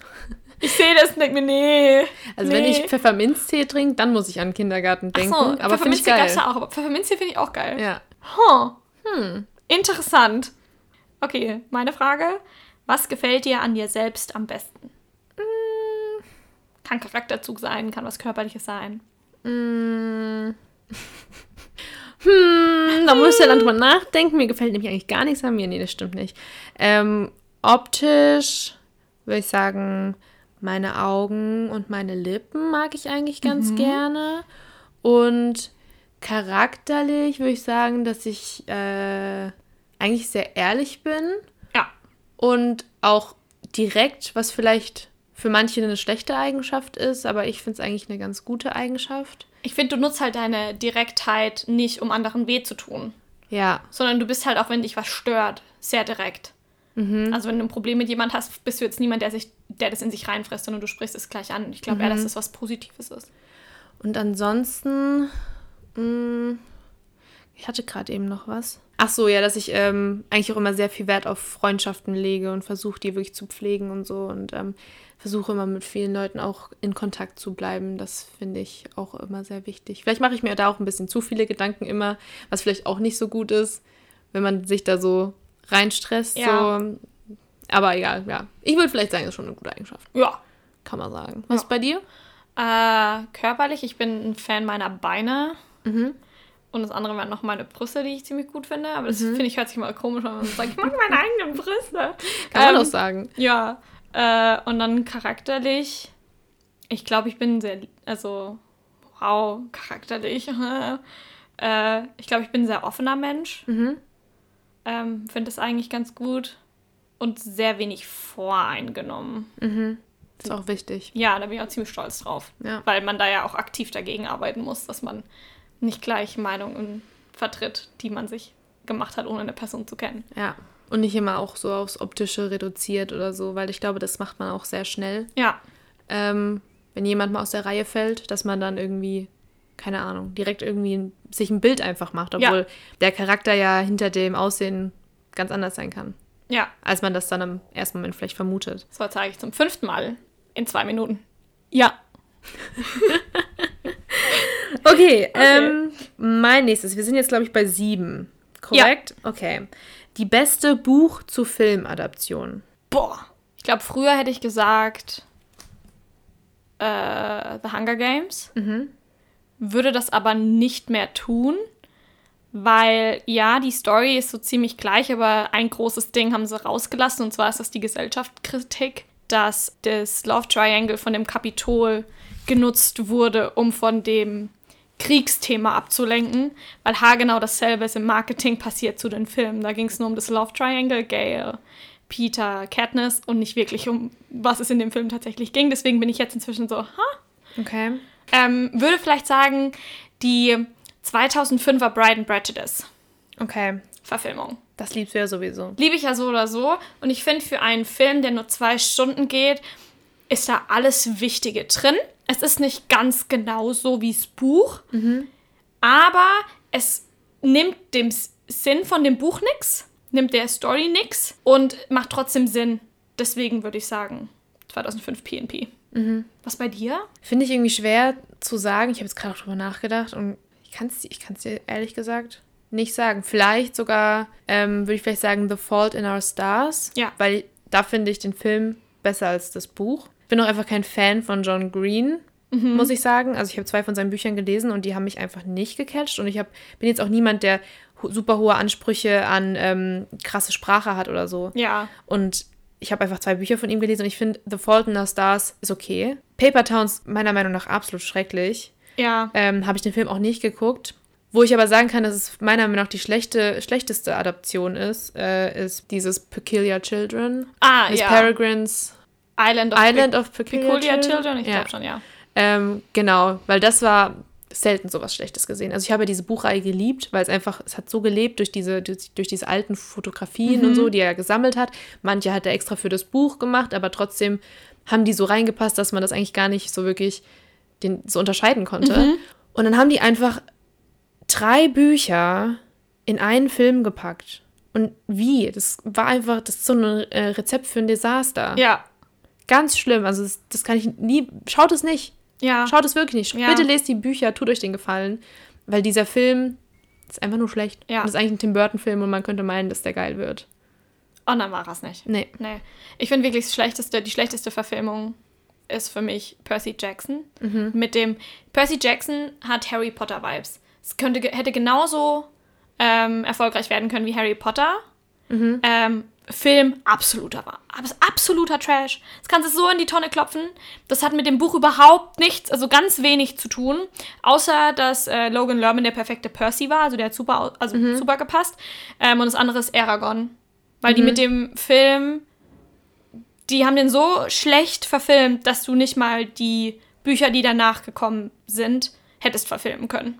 Ich sehe das und denke mir, nee. Also nee. wenn ich Pfefferminztee trinke, dann muss ich an den Kindergarten denken. Ach so, aber finde ich Pfefferminztee gab geil. es ja auch, aber Pfefferminztee finde ich auch geil. Ja. Huh. Interessant. Okay, meine Frage. Was gefällt dir an dir selbst am besten? Mm. Kann Charakterzug sein, kann was Körperliches sein. Mm. *laughs* Hm, da muss ich ja dann drüber nachdenken. Mir gefällt nämlich eigentlich gar nichts an mir. Nee, das stimmt nicht. Ähm, optisch würde ich sagen, meine Augen und meine Lippen mag ich eigentlich ganz gerne. Und charakterlich würde ich sagen, dass ich äh, eigentlich sehr ehrlich bin Ja. und auch direkt, was vielleicht für manche eine schlechte Eigenschaft ist, aber ich finde es eigentlich eine ganz gute Eigenschaft. Ich finde, du nutzt halt deine Direktheit nicht, um anderen weh zu tun, Ja, sondern du bist halt auch, wenn dich was stört, sehr direkt. Also wenn du ein Problem mit jemand hast, bist du jetzt niemand, der sich, der das in sich reinfrisst, sondern du sprichst es gleich an. Ich glaube eher, dass das was Positives ist. Und ansonsten, mh, ich hatte gerade eben noch was. Ach so, ja, dass ich ähm, eigentlich auch immer sehr viel Wert auf Freundschaften lege und versuche, die wirklich zu pflegen und so. Und ähm, versuche immer mit vielen Leuten auch in Kontakt zu bleiben. Das finde ich auch immer sehr wichtig. Vielleicht mache ich mir da auch ein bisschen zu viele Gedanken immer, was vielleicht auch nicht so gut ist, wenn man sich da so reinstresst. Ja. So. Aber egal, ja. Ich würde vielleicht sagen, das ist schon eine gute Eigenschaft. Ja. Kann man sagen. Was ist bei dir? Äh, körperlich, ich bin ein Fan meiner Beine. Mhm. Und das andere waren noch meine Brüste, die ich ziemlich gut finde. Aber das finde ich hört sich mal komisch an, wenn man sagt, ich mag meine eigenen Brüste. *laughs* Kann man Ähm, auch sagen. Ja. Äh, und dann charakterlich. Ich glaube, ich bin sehr, also, wow, charakterlich. *laughs* äh, ich glaube, ich bin ein sehr offener Mensch. Mhm. Ähm, finde das eigentlich ganz gut. Und sehr wenig voreingenommen. Ist auch wichtig. Ja, da bin ich auch ziemlich stolz drauf. Ja. Weil man da ja auch aktiv dagegen arbeiten muss, dass man nicht gleich Meinungen vertritt, die man sich gemacht hat, ohne eine Person zu kennen. Ja. Und nicht immer auch so aufs Optische reduziert oder so, weil ich glaube, das macht man auch sehr schnell. Ja, Ähm, wenn jemand mal aus der Reihe fällt, dass man dann irgendwie, keine Ahnung, direkt irgendwie sich ein Bild einfach macht, Ja. obwohl der Charakter ja hinter dem Aussehen ganz anders sein kann, ja. als man das dann im ersten Moment vielleicht vermutet. So zeige ich zum fünften Mal in zwei Minuten. Ja. *laughs* Okay, Ähm, mein nächstes. Wir sind jetzt, glaube ich, bei sieben. Korrekt? Okay. Die beste Buch- zu Film-Adaption. Boah. Ich glaube, früher hätte ich gesagt äh, The Hunger Games. Würde das aber nicht mehr tun, weil ja, die Story ist so ziemlich gleich, aber ein großes Ding haben sie rausgelassen und zwar ist das die Gesellschaftskritik, dass das Love Triangle von dem Kapitol genutzt wurde, um von dem Kriegsthema abzulenken, weil haargenau dasselbe ist im Marketing passiert zu den Filmen. Da ging es nur um das Love Triangle, Gail, Peter, Katniss und nicht wirklich um, was es in dem Film tatsächlich ging. Deswegen bin ich jetzt inzwischen so, ha? Okay. Ähm, würde vielleicht sagen, die 2005er Bride and Prejudice Okay. Verfilmung. Das liebst du ja sowieso. Liebe ich ja so oder so. Und ich finde, für einen Film, der nur zwei Stunden geht, ist da alles Wichtige drin. Es ist nicht ganz genau so wie das Buch, aber es nimmt dem Sinn von dem Buch nichts, nimmt der Story nichts und macht trotzdem Sinn. Deswegen würde ich sagen, 2005 PNP. Was bei dir? Finde ich irgendwie schwer zu sagen. Ich habe jetzt gerade auch drüber nachgedacht und ich kann es ich kann's dir ehrlich gesagt nicht sagen. Vielleicht sogar, ähm, würde ich vielleicht sagen, The Fault in Our Stars. Ja. Weil da finde ich den Film besser als das Buch. Ich bin auch einfach kein Fan von John Green. mhm. muss ich sagen. Also ich habe zwei von seinen Büchern gelesen und die haben mich einfach nicht gecatcht. Und ich hab, bin jetzt auch niemand, der super hohe Ansprüche an ähm, krasse Sprache hat oder so. Ja. Und ich habe einfach zwei Bücher von ihm gelesen und ich finde The Fault in the Stars ist okay. Paper Towns meiner Meinung nach absolut schrecklich. Ja. Ähm, habe ich den Film auch nicht geguckt. Wo ich aber sagen kann, dass es meiner Meinung nach die schlechte, schlechteste Adaption ist, äh, ist dieses Peculiar Children. Ah, Miss ja. Peregrines Island of, Island Pe of Peculiar, Peculiar Children. Children. Ich Ja. glaube schon, ja. Ähm, genau, weil das war selten sowas Schlechtes gesehen. Also ich habe ja diese Buchreihe geliebt, weil es einfach, es hat so gelebt durch diese, durch, durch diese alten Fotografien und so, die er gesammelt hat. Manche hat er extra für das Buch gemacht, aber trotzdem haben die so reingepasst, dass man das eigentlich gar nicht so wirklich den, so unterscheiden konnte. Und dann haben die einfach drei Bücher in einen Film gepackt. Und wie? Das war einfach, das ist so ein äh, Rezept für ein Desaster. Ja. Ganz schlimm. Also das, das kann ich nie. Schaut es nicht. Ja. Schaut es wirklich nicht. Ja. Bitte lest die Bücher, tut euch den Gefallen. Weil dieser Film ist einfach nur schlecht. Ja. Und das ist eigentlich ein Tim Burton-Film und man könnte meinen, dass der geil wird. Und dann war es nicht. Nee. Nee. Ich finde wirklich das schlechteste, die schlechteste Verfilmung ist für mich Percy Jackson. Mhm. Mit dem Percy Jackson hat Harry Potter Vibes. Es könnte, hätte genauso ähm, erfolgreich werden können wie Harry Potter. Mhm. Ähm, Film absoluter war. abs- Absoluter Trash. Das kannst du so in die Tonne klopfen. Das hat mit dem Buch überhaupt nichts, also ganz wenig zu tun. Außer, dass äh, Logan Lerman der perfekte Percy war. Also der hat super, also Mhm. super gepasst. Ähm, und das andere ist Aragorn. Weil die mit dem Film die haben den so schlecht verfilmt, dass du nicht mal die Bücher, die danach gekommen sind, hättest verfilmen können.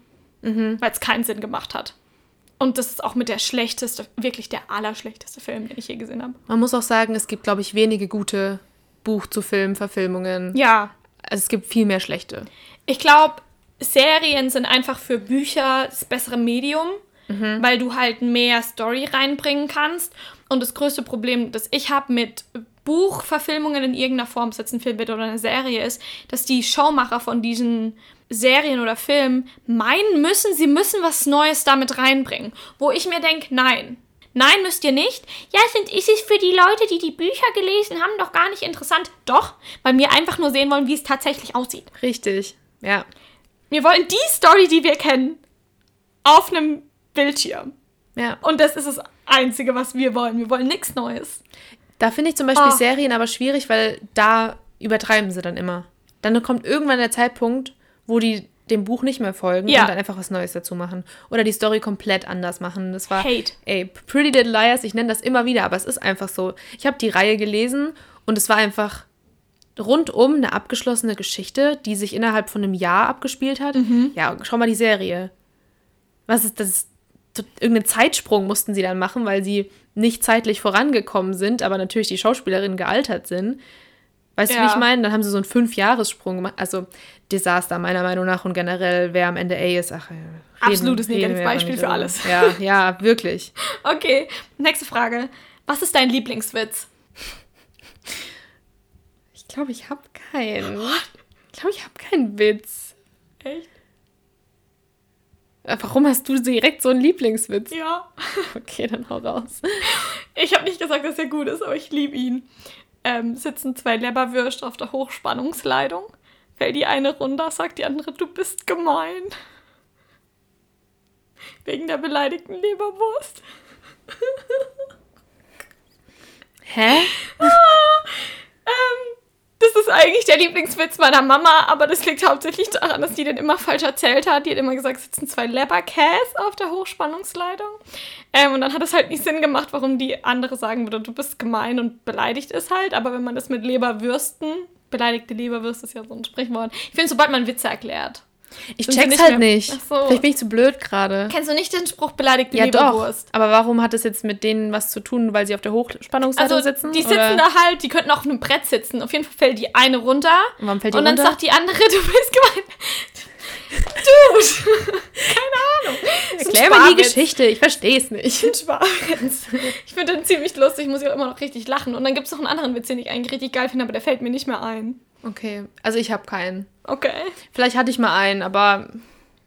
Weil es keinen Sinn gemacht hat. Und das ist auch mit der schlechteste, wirklich der allerschlechteste Film, den ich je gesehen habe. Man muss auch sagen, es gibt, glaube ich, wenige gute Buch-zu-Film-Verfilmungen. Ja, Also es gibt viel mehr schlechte. ich glaube, Serien sind einfach für Bücher das bessere Medium, weil du halt mehr Story reinbringen kannst. Und das größte Problem, das ich habe mit Buchverfilmungen in irgendeiner Form, ob es jetzt ein Film wird oder eine Serie ist, dass die Showmacher von diesen Serien oder Filmen meinen müssen, sie müssen was Neues damit reinbringen. Wo ich mir denke, nein. Nein, müsst ihr nicht. Ja, sind, ist es für die Leute, die die Bücher gelesen haben, doch gar nicht interessant. Doch, weil wir einfach nur sehen wollen, wie es tatsächlich aussieht. Richtig. Ja. Wir wollen die Story, die wir kennen, auf einem Bildschirm. Ja. Und das ist das Einzige, was wir wollen. Wir wollen nichts Neues. Da finde ich zum Beispiel Ah. Serien aber schwierig, weil da übertreiben sie dann immer. Dann kommt irgendwann der Zeitpunkt, wo die dem Buch nicht mehr folgen Ja. und dann einfach was Neues dazu machen. Oder die Story komplett anders machen. Das war. Hate. Ey, Pretty Little Liars, ich nenne das immer wieder, aber es ist einfach so. Ich habe die Reihe gelesen und es war einfach rundum eine abgeschlossene Geschichte, die sich innerhalb von einem Jahr abgespielt hat. Mhm. Ja, schau mal die Serie. Was ist das? Irgendeinen Zeitsprung mussten sie dann machen, weil sie nicht zeitlich vorangekommen sind, aber natürlich die Schauspielerinnen gealtert sind. Weißt du, wie Ja. ich meine? Dann haben sie so einen Fünfjahressprung gemacht. Also Desaster meiner Meinung nach und generell, wer am Ende A ist, ach, ja, reden- Absolutes Negativbeispiel nicht für alles. Ja, ja, wirklich. *laughs* Okay, nächste Frage. Was ist dein Lieblingswitz? Ich glaube, ich habe keinen. Ich glaube, ich habe keinen Witz. Echt? Äh, Warum hast du direkt so einen Lieblingswitz? Ja. *laughs* Okay, dann hau raus. Ich habe nicht gesagt, dass er gut ist, aber ich liebe ihn. Ähm, sitzen zwei Leberwürste auf der Hochspannungsleitung. Fällt die eine runter, sagt die andere, du bist gemein. Wegen der beleidigten Leberwurst. Hä? *laughs* Ähm, das ist eigentlich der Lieblingswitz meiner Mama, aber das liegt hauptsächlich daran, dass die den immer falsch erzählt hat. Die hat immer gesagt, es sitzen zwei Leberkäs auf der Hochspannungsleitung. Ähm, und dann hat es halt nicht Sinn gemacht, warum die andere sagen würde, du bist gemein und beleidigt ist halt. Aber wenn man das mit Leberwürsten, beleidigte Leberwürste ist ja so ein Sprichwort. Ich finde, sobald man Witze erklärt. Ich Sind check's nicht halt mehr- nicht. Ach so. Vielleicht bin ich zu blöd gerade. Kennst du nicht den Spruch beleidigte Ja, doch. Leberwurst? Aber warum hat es jetzt mit denen was zu tun, weil sie auf der Hochspannungsleitung Also, sitzen? die sitzen oder? da halt, die könnten auch auf einem Brett sitzen. Auf jeden Fall fällt die eine runter. Und warum fällt die und dann runter? sagt die andere, *laughs* du bist gemein. Dude! Keine Ahnung. Erklär mal die. Geschichte, ich verstehe es nicht. Ein Sparwitz. Ich finde den ziemlich lustig, muss ich auch immer noch richtig lachen. Und dann gibt es noch einen anderen Witz, den ich eigentlich richtig geil finde, aber der fällt mir nicht mehr ein. Okay, also ich habe keinen. Okay. Vielleicht hatte ich mal einen, aber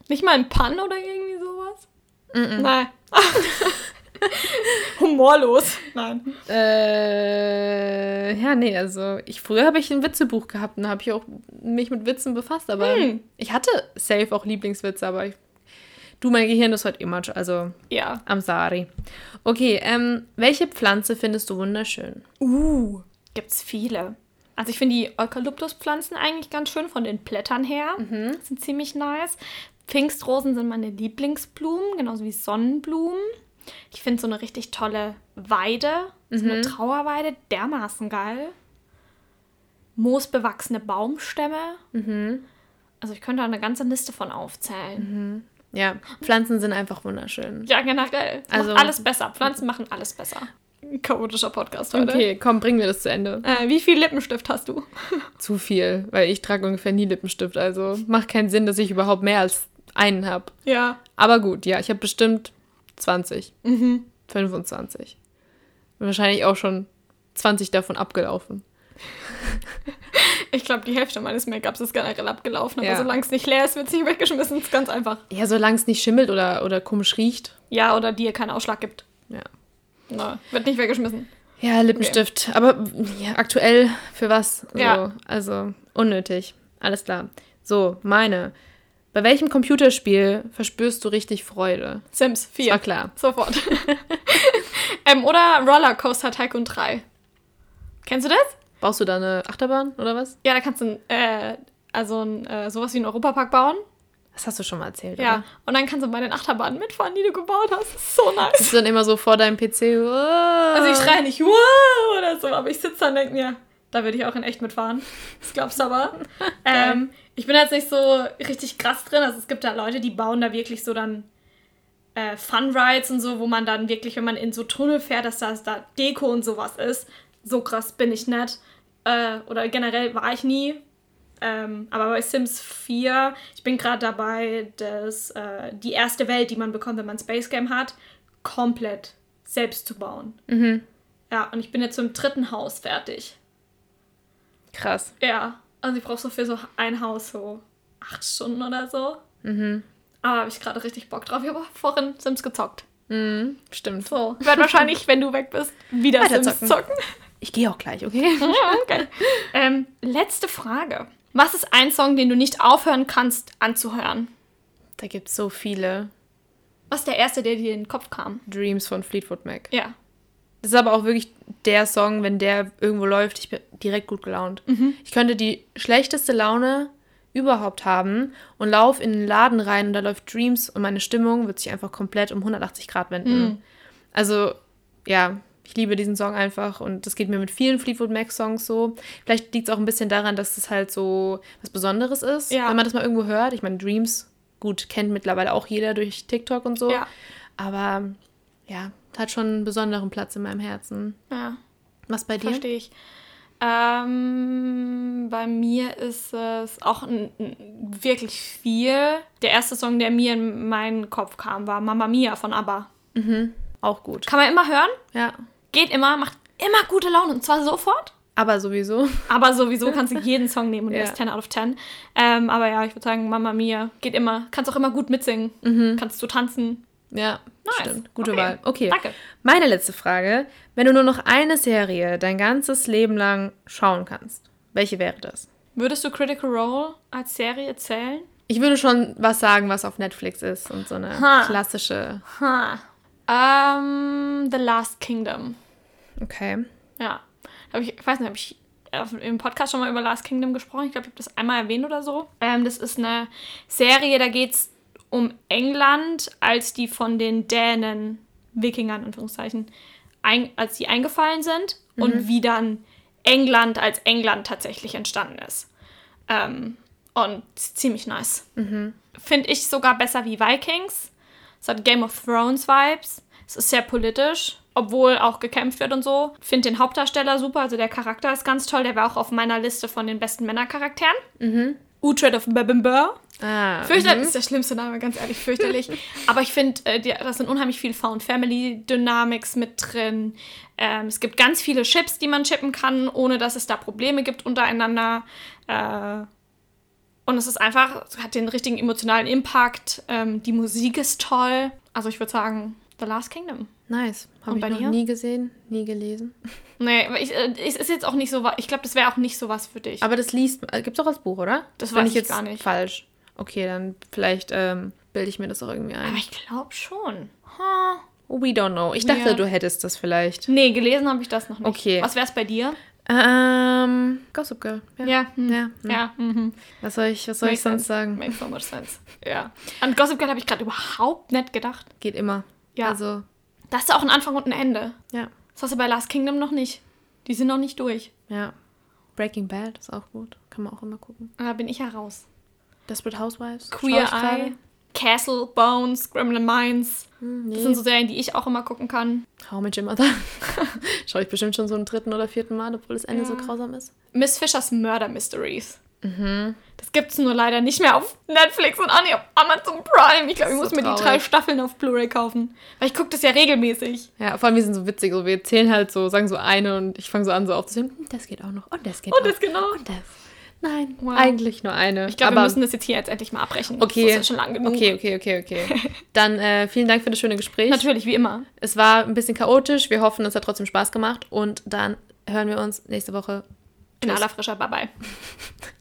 Nicht mal ein Pun oder irgendwie sowas? Nein. *laughs* Humorlos. Nein. Äh, ja, nee, also ich früher habe ich ein Witzebuch gehabt und habe ich auch mich mit Witzen befasst, aber Hm. ich hatte safe auch Lieblingswitze, aber ich, du, mein Gehirn ist heute immer, also Ja. am Sari. Okay, ähm, welche Pflanze findest du wunderschön? Uh, gibt's viele. Also ich finde die Eukalyptuspflanzen eigentlich ganz schön von den Blättern her. Sind ziemlich nice. Pfingstrosen sind meine Lieblingsblumen, genauso wie Sonnenblumen. Ich finde so eine richtig tolle Weide, so eine Trauerweide, dermaßen geil. Moosbewachsene Baumstämme. Also ich könnte da eine ganze Liste von aufzählen. Ja, Pflanzen sind einfach wunderschön. Ja, generell. Also- Macht alles besser. Pflanzen machen alles besser. Chaotischer Podcast heute. Okay, komm, bringen wir das zu Ende. Äh, wie viel Lippenstift hast du? *laughs* Zu viel, weil ich trage ungefähr nie Lippenstift, also macht keinen Sinn, dass ich überhaupt mehr als einen habe. Ja. Aber gut, ja, ich habe bestimmt 20, 25. Und wahrscheinlich auch schon 20 davon abgelaufen. *laughs* Ich glaube, die Hälfte meines Make-ups ist generell abgelaufen, aber Ja. solange es nicht leer ist, wird es nicht weggeschmissen. ist ganz einfach. Ja, solange es nicht schimmelt oder, oder komisch riecht. Ja, oder dir keinen Ausschlag gibt. Ja. Na, wird nicht weggeschmissen. Ja, Lippenstift. Aber ja, aktuell für was? So, Ja. Also unnötig. Alles klar. So, meine. Bei welchem Computerspiel verspürst du richtig Freude? Sims 4. War klar. Sofort. *laughs* ähm, oder Rollercoaster Tycoon 3. Kennst du das? Baust du da eine Achterbahn oder was? Ja, da kannst du äh, also ein, äh, sowas wie einen Europapark bauen. Das hast du schon mal erzählt, Ja. oder? Und dann kannst du bei den Achterbahnen mitfahren, die du gebaut hast. Das ist so nice. Bist du dann immer so vor deinem PC? Also ich schreie nicht wow oder so, aber ich sitze da und denke mir, da würde ich auch in echt mitfahren. Das glaubst du aber. *laughs* ähm, ich bin jetzt nicht so richtig krass drin. Also es gibt da Leute, die bauen da wirklich so dann äh, Fun-Rides und so, wo man dann wirklich, wenn man in so Tunnel fährt, dass das da Deko und sowas ist. So krass bin ich nicht. Äh, oder generell war ich nie. Ähm, aber bei Sims 4, ich bin gerade dabei, das, äh, die erste Welt, die man bekommt, wenn man Space Game hat, komplett selbst zu bauen. Ja, und ich bin jetzt so im dritten Haus fertig. Krass. Ja, also ich brauche so für so ein Haus so acht Stunden oder so. Aber habe ich gerade richtig Bock drauf. Ich habe vorhin Sims gezockt. Mhm, stimmt. So, ich werde wahrscheinlich, wenn du weg bist, wieder Sims zocken. zocken. Ich gehe auch gleich, okay? *laughs* okay. ähm, letzte Frage. Was ist ein Song, den du nicht aufhören kannst anzuhören? Da gibt es so viele Was ist der erste, der dir in den Kopf kam? Dreams von Fleetwood Mac. Ja. Das ist aber auch wirklich der Song, wenn der irgendwo läuft, ich bin direkt gut gelaunt. Ich könnte die schlechteste Laune überhaupt haben und lauf in den Laden rein und da läuft Dreams und meine Stimmung wird sich einfach komplett um 180 Grad wenden. Also, ja, ich liebe diesen Song einfach und das geht mir mit vielen Fleetwood Mac Songs so. Vielleicht liegt es auch ein bisschen daran, dass es halt so was Besonderes ist, Ja. wenn man das mal irgendwo hört. Ich meine, Dreams, gut, kennt mittlerweile auch jeder durch TikTok und so. Ja. Aber ja, hat schon einen besonderen Platz in meinem Herzen. Ja. Was bei dir? Verstehe ich. Ähm, bei mir ist es auch n- n- wirklich viel. Der erste Song, der mir in meinen Kopf kam, war Mamma Mia von ABBA. Auch gut. Kann man immer hören, Ja. geht immer, macht immer gute Laune und zwar sofort. Aber sowieso. Aber sowieso kannst du jeden Song nehmen und *laughs* Ja. ist 10 out of 10. Ähm, aber ja, ich würde sagen, Mamma Mia geht immer. Kannst auch immer gut mitsingen. Kannst du tanzen. Ja, Nice. stimmt. Gute Okay. Wahl. Okay. Danke. Meine letzte Frage. Wenn du nur noch eine Serie dein ganzes Leben lang schauen kannst, welche wäre das? Würdest du Critical Role als Serie zählen? Ich würde schon was sagen, was auf Netflix ist und so eine Ha. klassische. Ha. Ähm, The Last Kingdom. Okay. Ja. Ich, ich weiß nicht, habe ich im Podcast schon mal über Last Kingdom gesprochen? Ich glaube, ich habe das einmal erwähnt oder so. Ähm, das ist eine Serie, da geht es um England, als die von den Dänen, Wikingern, in Anführungszeichen, ein, als die eingefallen sind und wie dann England als England tatsächlich entstanden ist. Ähm, und ziemlich nice. Finde ich sogar besser wie Vikings. Es hat Game of Thrones Vibes. Es ist sehr politisch, obwohl auch gekämpft wird und so. Finde den Hauptdarsteller super, also der Charakter ist ganz toll. Der war auch auf meiner Liste von den besten Männercharakteren. Mhm. Uhtred of Bebember. Ah. Fürchterlich ist der schlimmste Name, ganz ehrlich, fürchterlich. *laughs* Aber ich finde, äh, da sind unheimlich viel Found Family Dynamics mit drin. Ähm, es gibt ganz viele Chips, die man chippen kann, ohne dass es da Probleme gibt untereinander. Äh, und es ist einfach, es hat den richtigen emotionalen Impact. Ähm, die Musik ist toll. Also ich würde sagen, The Last Kingdom. Nice. Habe Und ich bei noch dir? nie gesehen, nie gelesen. *laughs* Nee, aber ich, äh, es ist jetzt auch nicht so was. Ich glaube, das wäre auch nicht so was für dich. Aber das liest, äh, gibt's auch als Buch, oder? Das Bin weiß ich ich jetzt gar nicht. falsch. Okay, dann vielleicht ähm, bilde ich mir das auch irgendwie ein. Aber ich glaube schon. Ha. We don't know. Ich dachte, Ja. du hättest das vielleicht. Nee, gelesen habe ich das noch nicht. Okay. Was wäre es bei dir? Ähm, Gossip Girl. Ja. Ja. hm. Ja. hm. Ja. Mhm. Was soll ich, was soll ich Makes sonst sense. sagen? Makes so much sense. Ja. An Gossip Girl habe ich gerade überhaupt nicht gedacht. Geht immer. Ja. Also, Da hast du auch einen Anfang und ein Ende. ja. Das hast du bei Last Kingdom noch nicht. Die sind noch nicht durch. Ja. Breaking Bad ist auch gut. Kann man auch immer gucken. Da bin ich ja raus. Desperate Housewives. Queer. Eye, Castle, Bones, Criminal Minds. Hm, Das nee. sind so Serien, die ich auch immer gucken kann. How Much Your Mother. *laughs* Schaue ich bestimmt schon so im dritten oder vierten Mal, obwohl das Ende so Ja. grausam ist. Miss Fishers Murder Mysteries. Mhm. Das gibt's nur leider nicht mehr auf Netflix und auch nicht auf Amazon Prime. Ich glaube, ich Das muss so mir die drei Staffeln auf Blu-ray kaufen. Weil ich gucke das ja regelmäßig. Ja, vor allem, wir sind so witzig. So, wir zählen halt so, sagen so eine und ich fange so an, so aufzuzählen. Hm, Das geht auch noch. Und das geht Und auch. das genau. Und das. Nein, Wow. eigentlich nur eine. Ich glaube, wir müssen das jetzt hier jetzt endlich mal abbrechen. Okay. Das ist ja schon lang genug. Okay, okay, okay, okay. *laughs* Dann äh, vielen Dank für das schöne Gespräch. Natürlich, wie immer. Es war ein bisschen chaotisch. Wir hoffen, es hat trotzdem Spaß gemacht. Und dann hören wir uns nächste Woche. In aller Frischer. Bye bye. *laughs*